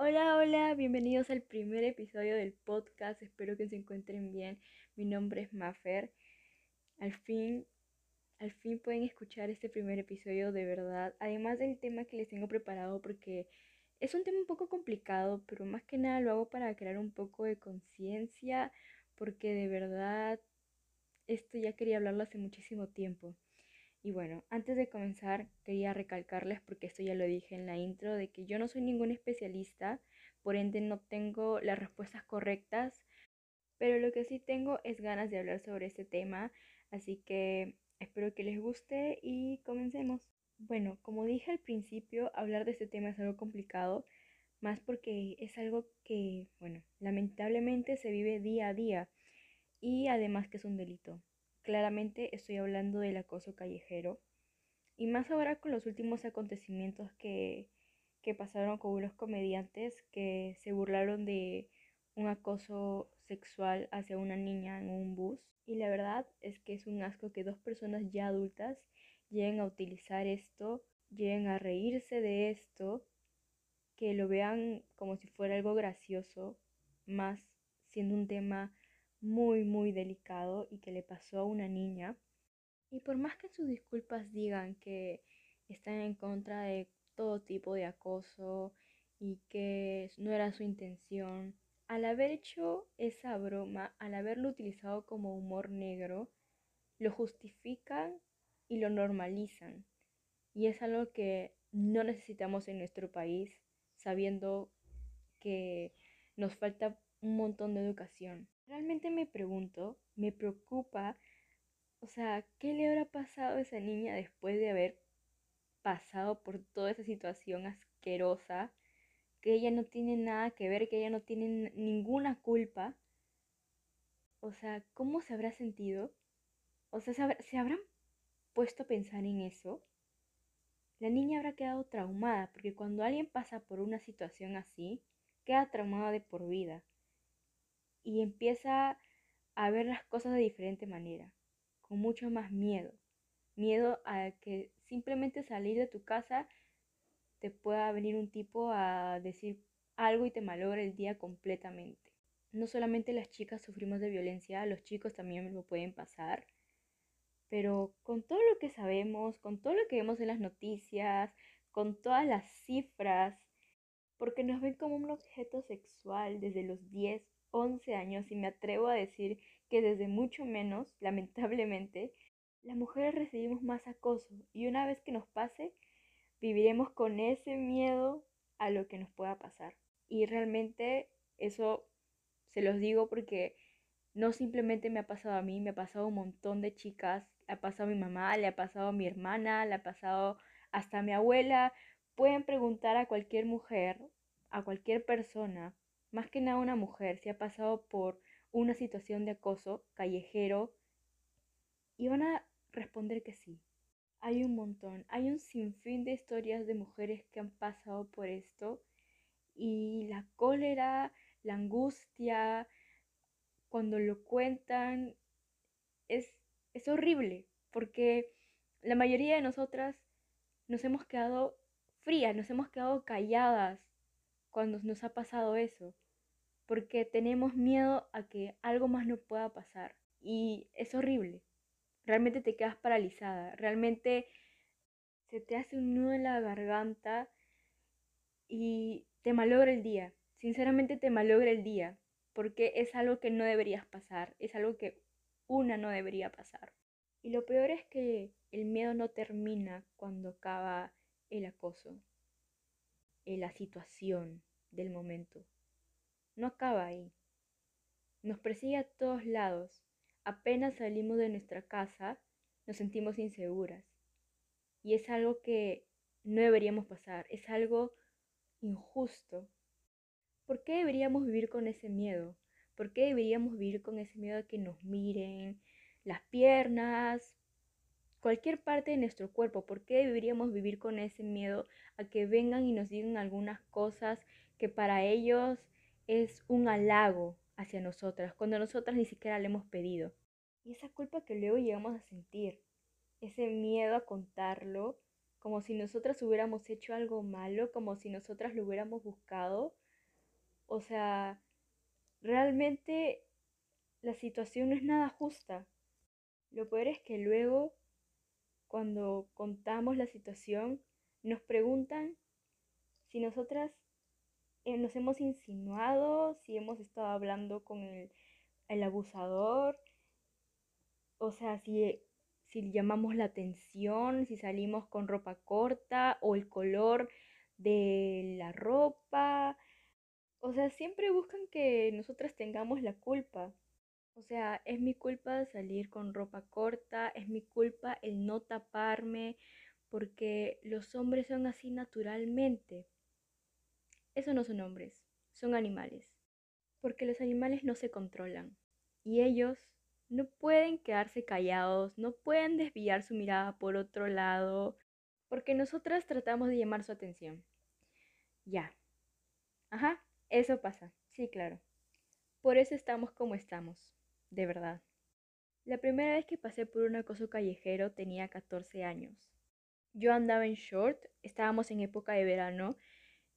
Hola, hola, bienvenidos al primer episodio del podcast. Espero que se encuentren bien. Mi nombre es Mafer. Al fin, al fin pueden escuchar este primer episodio de verdad. Además del tema que les tengo preparado porque es un tema un poco complicado, pero más que nada lo hago para crear un poco de conciencia porque de verdad esto ya quería hablarlo hace muchísimo tiempo. Y bueno, antes de comenzar quería recalcarles, porque esto ya lo dije en la intro, de que yo no soy ningún especialista, por ende no tengo las respuestas correctas, pero lo que sí tengo es ganas de hablar sobre este tema, así que espero que les guste y comencemos. Bueno, como dije al principio, hablar de este tema es algo complicado, más porque es algo que, bueno, lamentablemente se vive día a día y además que es un delito. Claramente estoy hablando del acoso callejero y más ahora con los últimos acontecimientos que, que pasaron con unos comediantes que se burlaron de un acoso sexual hacia una niña en un bus. Y la verdad es que es un asco que dos personas ya adultas lleguen a utilizar esto, lleguen a reírse de esto, que lo vean como si fuera algo gracioso, más siendo un tema muy, muy delicado y que le pasó a una niña. Y por más que sus disculpas digan que están en contra de todo tipo de acoso y que no era su intención, al haber hecho esa broma, al haberlo utilizado como humor negro, lo justifican y lo normalizan. Y es algo que no necesitamos en nuestro país, sabiendo que nos falta un montón de educación. Realmente me pregunto, me preocupa, o sea, ¿qué le habrá pasado a esa niña después de haber pasado por toda esa situación asquerosa? Que ella no tiene nada que ver, que ella no tiene ninguna culpa. O sea, ¿cómo se habrá sentido? O sea, ¿se habrán puesto a pensar en eso? La niña habrá quedado traumada, porque cuando alguien pasa por una situación así, queda traumada de por vida y empieza a ver las cosas de diferente manera, con mucho más miedo. Miedo a que simplemente salir de tu casa te pueda venir un tipo a decir algo y te malogra el día completamente. No solamente las chicas sufrimos de violencia, los chicos también lo pueden pasar. Pero con todo lo que sabemos, con todo lo que vemos en las noticias, con todas las cifras, porque nos ven como un objeto sexual desde los 10 11 años y me atrevo a decir que desde mucho menos, lamentablemente, las mujeres recibimos más acoso y una vez que nos pase, viviremos con ese miedo a lo que nos pueda pasar. Y realmente eso se los digo porque no simplemente me ha pasado a mí, me ha pasado a un montón de chicas, ha pasado a mi mamá, le ha pasado a mi hermana, le ha pasado hasta a mi abuela. Pueden preguntar a cualquier mujer, a cualquier persona más que nada una mujer, si ha pasado por una situación de acoso callejero, y van a responder que sí. Hay un montón, hay un sinfín de historias de mujeres que han pasado por esto y la cólera, la angustia, cuando lo cuentan, es, es horrible, porque la mayoría de nosotras nos hemos quedado frías, nos hemos quedado calladas cuando nos ha pasado eso, porque tenemos miedo a que algo más nos pueda pasar y es horrible. Realmente te quedas paralizada, realmente se te hace un nudo en la garganta y te malogra el día. Sinceramente te malogra el día, porque es algo que no deberías pasar, es algo que una no debería pasar. Y lo peor es que el miedo no termina cuando acaba el acoso la situación del momento. No acaba ahí. Nos persigue a todos lados. Apenas salimos de nuestra casa, nos sentimos inseguras. Y es algo que no deberíamos pasar, es algo injusto. ¿Por qué deberíamos vivir con ese miedo? ¿Por qué deberíamos vivir con ese miedo a que nos miren las piernas, cualquier parte de nuestro cuerpo. ¿Por qué deberíamos vivir con ese miedo a que vengan y nos digan algunas cosas que para ellos es un halago hacia nosotras, cuando nosotras ni siquiera le hemos pedido? Y esa culpa que luego llegamos a sentir, ese miedo a contarlo, como si nosotras hubiéramos hecho algo malo, como si nosotras lo hubiéramos buscado, O sea, realmente la situación no es nada justa. Lo peor es que luego, cuando contamos la situación, nos preguntan si nosotras eh, nos hemos insinuado, si hemos estado hablando con el, el abusador, o sea, si, si llamamos la atención, si salimos con ropa corta o el color de la ropa. O sea, siempre buscan que nosotras tengamos la culpa. O sea, es mi culpa salir con ropa corta, es mi culpa el no taparme, porque los hombres son así naturalmente. Eso no son hombres, son animales. Porque los animales no se controlan. Y ellos no pueden quedarse callados, no pueden desviar su mirada por otro lado, porque nosotras tratamos de llamar su atención. Ya. Ajá, eso pasa, sí, claro. Por eso estamos como estamos, de verdad. La primera vez que pasé por un acoso callejero tenía 14 años. Yo andaba en short, estábamos en época de verano,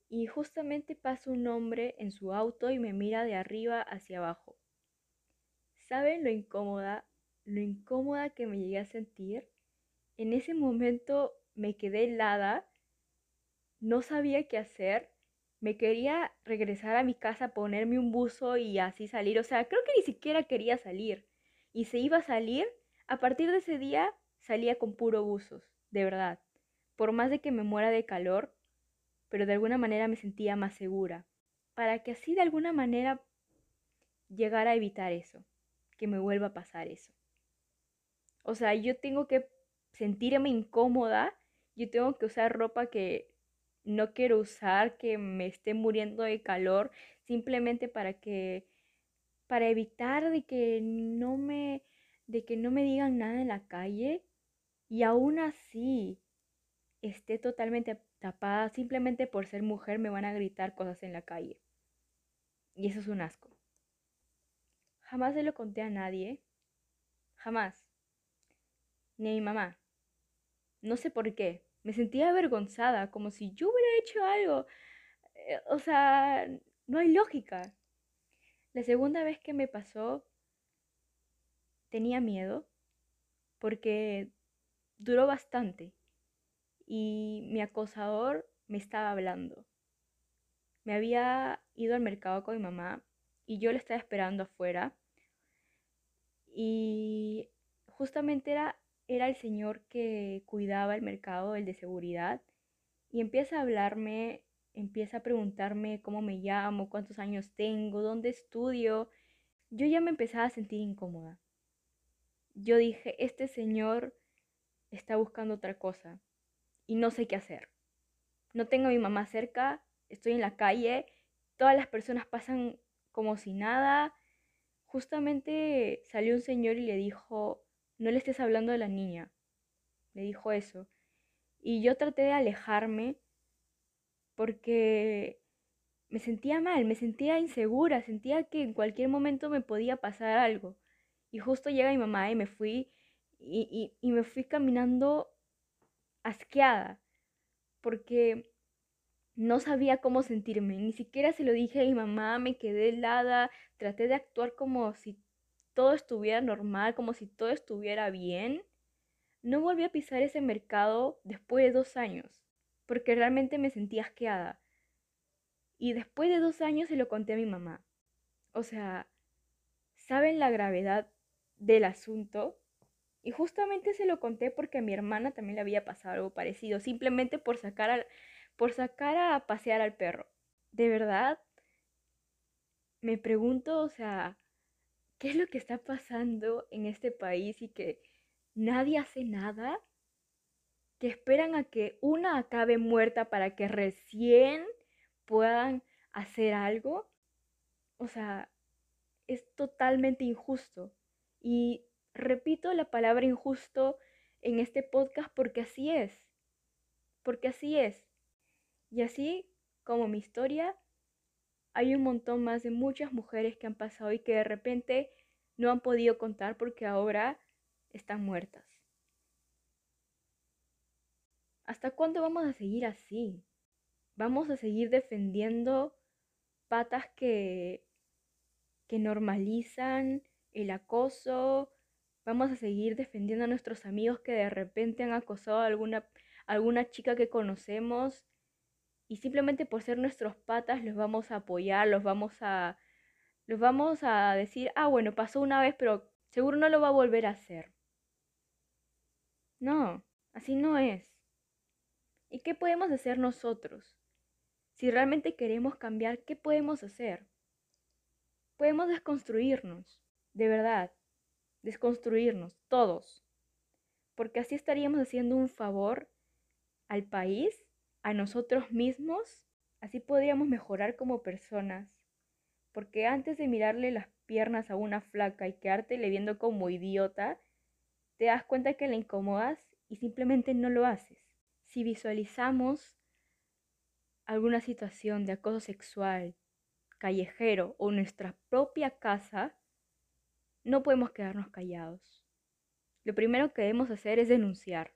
y justamente pasa un hombre en su auto y me mira de arriba hacia abajo. ¿Saben lo incómoda, lo incómoda que me llegué a sentir? En ese momento me quedé helada, no sabía qué hacer, me quería regresar a mi casa, ponerme un buzo y así salir. O sea, creo que ni siquiera quería salir. Y se iba a salir, a partir de ese día salía con puro buzos, de verdad. Por más de que me muera de calor, pero de alguna manera me sentía más segura. Para que así de alguna manera llegara a evitar eso que me vuelva a pasar eso. O sea, yo tengo que sentirme incómoda, yo tengo que usar ropa que no quiero usar, que me esté muriendo de calor, simplemente para que para evitar de que no me de que no me digan nada en la calle y aún así esté totalmente tapada simplemente por ser mujer me van a gritar cosas en la calle. Y eso es un asco. Jamás se lo conté a nadie. Jamás. Ni a mi mamá. No sé por qué. Me sentía avergonzada, como si yo hubiera hecho algo. Eh, o sea, no hay lógica. La segunda vez que me pasó, tenía miedo porque duró bastante y mi acosador me estaba hablando. Me había ido al mercado con mi mamá y yo le estaba esperando afuera y justamente era, era el señor que cuidaba el mercado, el de seguridad, y empieza a hablarme, empieza a preguntarme cómo me llamo, cuántos años tengo, dónde estudio. Yo ya me empezaba a sentir incómoda. Yo dije, este señor está buscando otra cosa y no sé qué hacer. No tengo a mi mamá cerca, estoy en la calle, todas las personas pasan como si nada, justamente salió un señor y le dijo, no le estés hablando de la niña. Le dijo eso. Y yo traté de alejarme porque me sentía mal, me sentía insegura, sentía que en cualquier momento me podía pasar algo. Y justo llega mi mamá y me fui y, y me fui caminando asqueada porque no sabía cómo sentirme, ni siquiera se lo dije a mi mamá, me quedé helada, traté de actuar como si todo estuviera normal, como si todo estuviera bien. No volví a pisar ese mercado después de dos años, porque realmente me sentía asqueada. Y después de dos años se lo conté a mi mamá. O sea, ¿saben la gravedad del asunto? Y justamente se lo conté porque a mi hermana también le había pasado algo parecido, simplemente por sacar al por sacar a pasear al perro. De verdad, me pregunto, o sea, ¿qué es lo que está pasando en este país y que nadie hace nada? Que esperan a que una acabe muerta para que recién puedan hacer algo. O sea, es totalmente injusto. Y repito la palabra injusto en este podcast porque así es. Porque así es. Y así como mi historia, hay un montón más de muchas mujeres que han pasado y que de repente no han podido contar porque ahora están muertas. ¿Hasta cuándo vamos a seguir así? ¿Vamos a seguir defendiendo patas que, que normalizan el acoso, vamos a seguir defendiendo a nuestros amigos que de repente han acosado a alguna, alguna chica que conocemos y simplemente por ser nuestros patas los vamos a apoyar, los vamos a, los vamos a decir, ah, bueno, pasó una vez, pero seguro no lo va a volver a hacer. No, así no es. ¿Y qué podemos hacer nosotros? Si realmente queremos cambiar, ¿qué podemos hacer? Podemos desconstruirnos, de verdad, desconstruirnos, todos. Porque así estaríamos haciendo un favor al país a nosotros mismos, así podríamos mejorar como personas. Porque antes de mirarle las piernas a una flaca y quedarte viendo como idiota, te das cuenta que la incomodas y simplemente no lo haces. Si visualizamos alguna situación de acoso sexual, callejero o nuestra propia casa, no podemos quedarnos callados. Lo primero que debemos hacer es denunciar,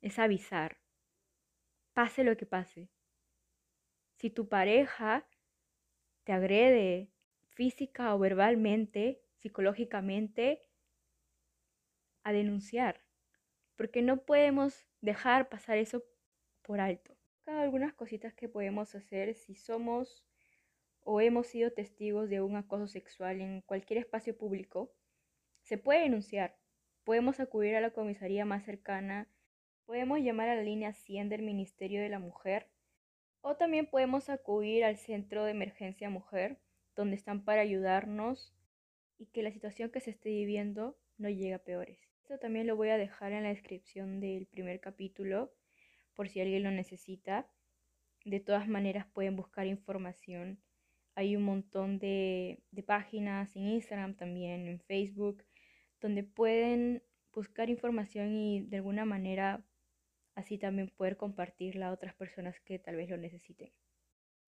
es avisar, pase lo que pase. Si tu pareja te agrede física o verbalmente, psicológicamente, a denunciar, porque no podemos dejar pasar eso por alto. Algunas cositas que podemos hacer si somos o hemos sido testigos de un acoso sexual en cualquier espacio público, se puede denunciar. Podemos acudir a la comisaría más cercana Podemos llamar a la línea 100 del Ministerio de la Mujer o también podemos acudir al Centro de Emergencia Mujer, donde están para ayudarnos y que la situación que se esté viviendo no llegue a peores. Esto también lo voy a dejar en la descripción del primer capítulo por si alguien lo necesita. De todas maneras pueden buscar información. Hay un montón de, de páginas en Instagram también, en Facebook, donde pueden buscar información y de alguna manera así también poder compartirla a otras personas que tal vez lo necesiten.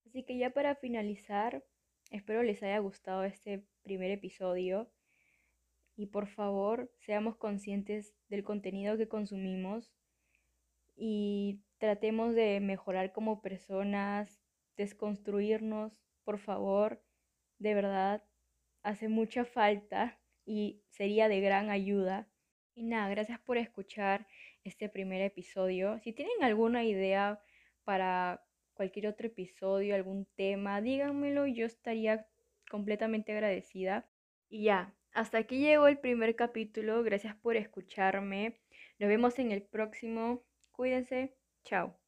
Así que ya para finalizar, espero les haya gustado este primer episodio y por favor seamos conscientes del contenido que consumimos y tratemos de mejorar como personas, desconstruirnos, por favor, de verdad, hace mucha falta y sería de gran ayuda. Y nada, gracias por escuchar este primer episodio. Si tienen alguna idea para cualquier otro episodio, algún tema, díganmelo yo estaría completamente agradecida. Y ya, hasta aquí llegó el primer capítulo. Gracias por escucharme. Nos vemos en el próximo. Cuídense. Chao.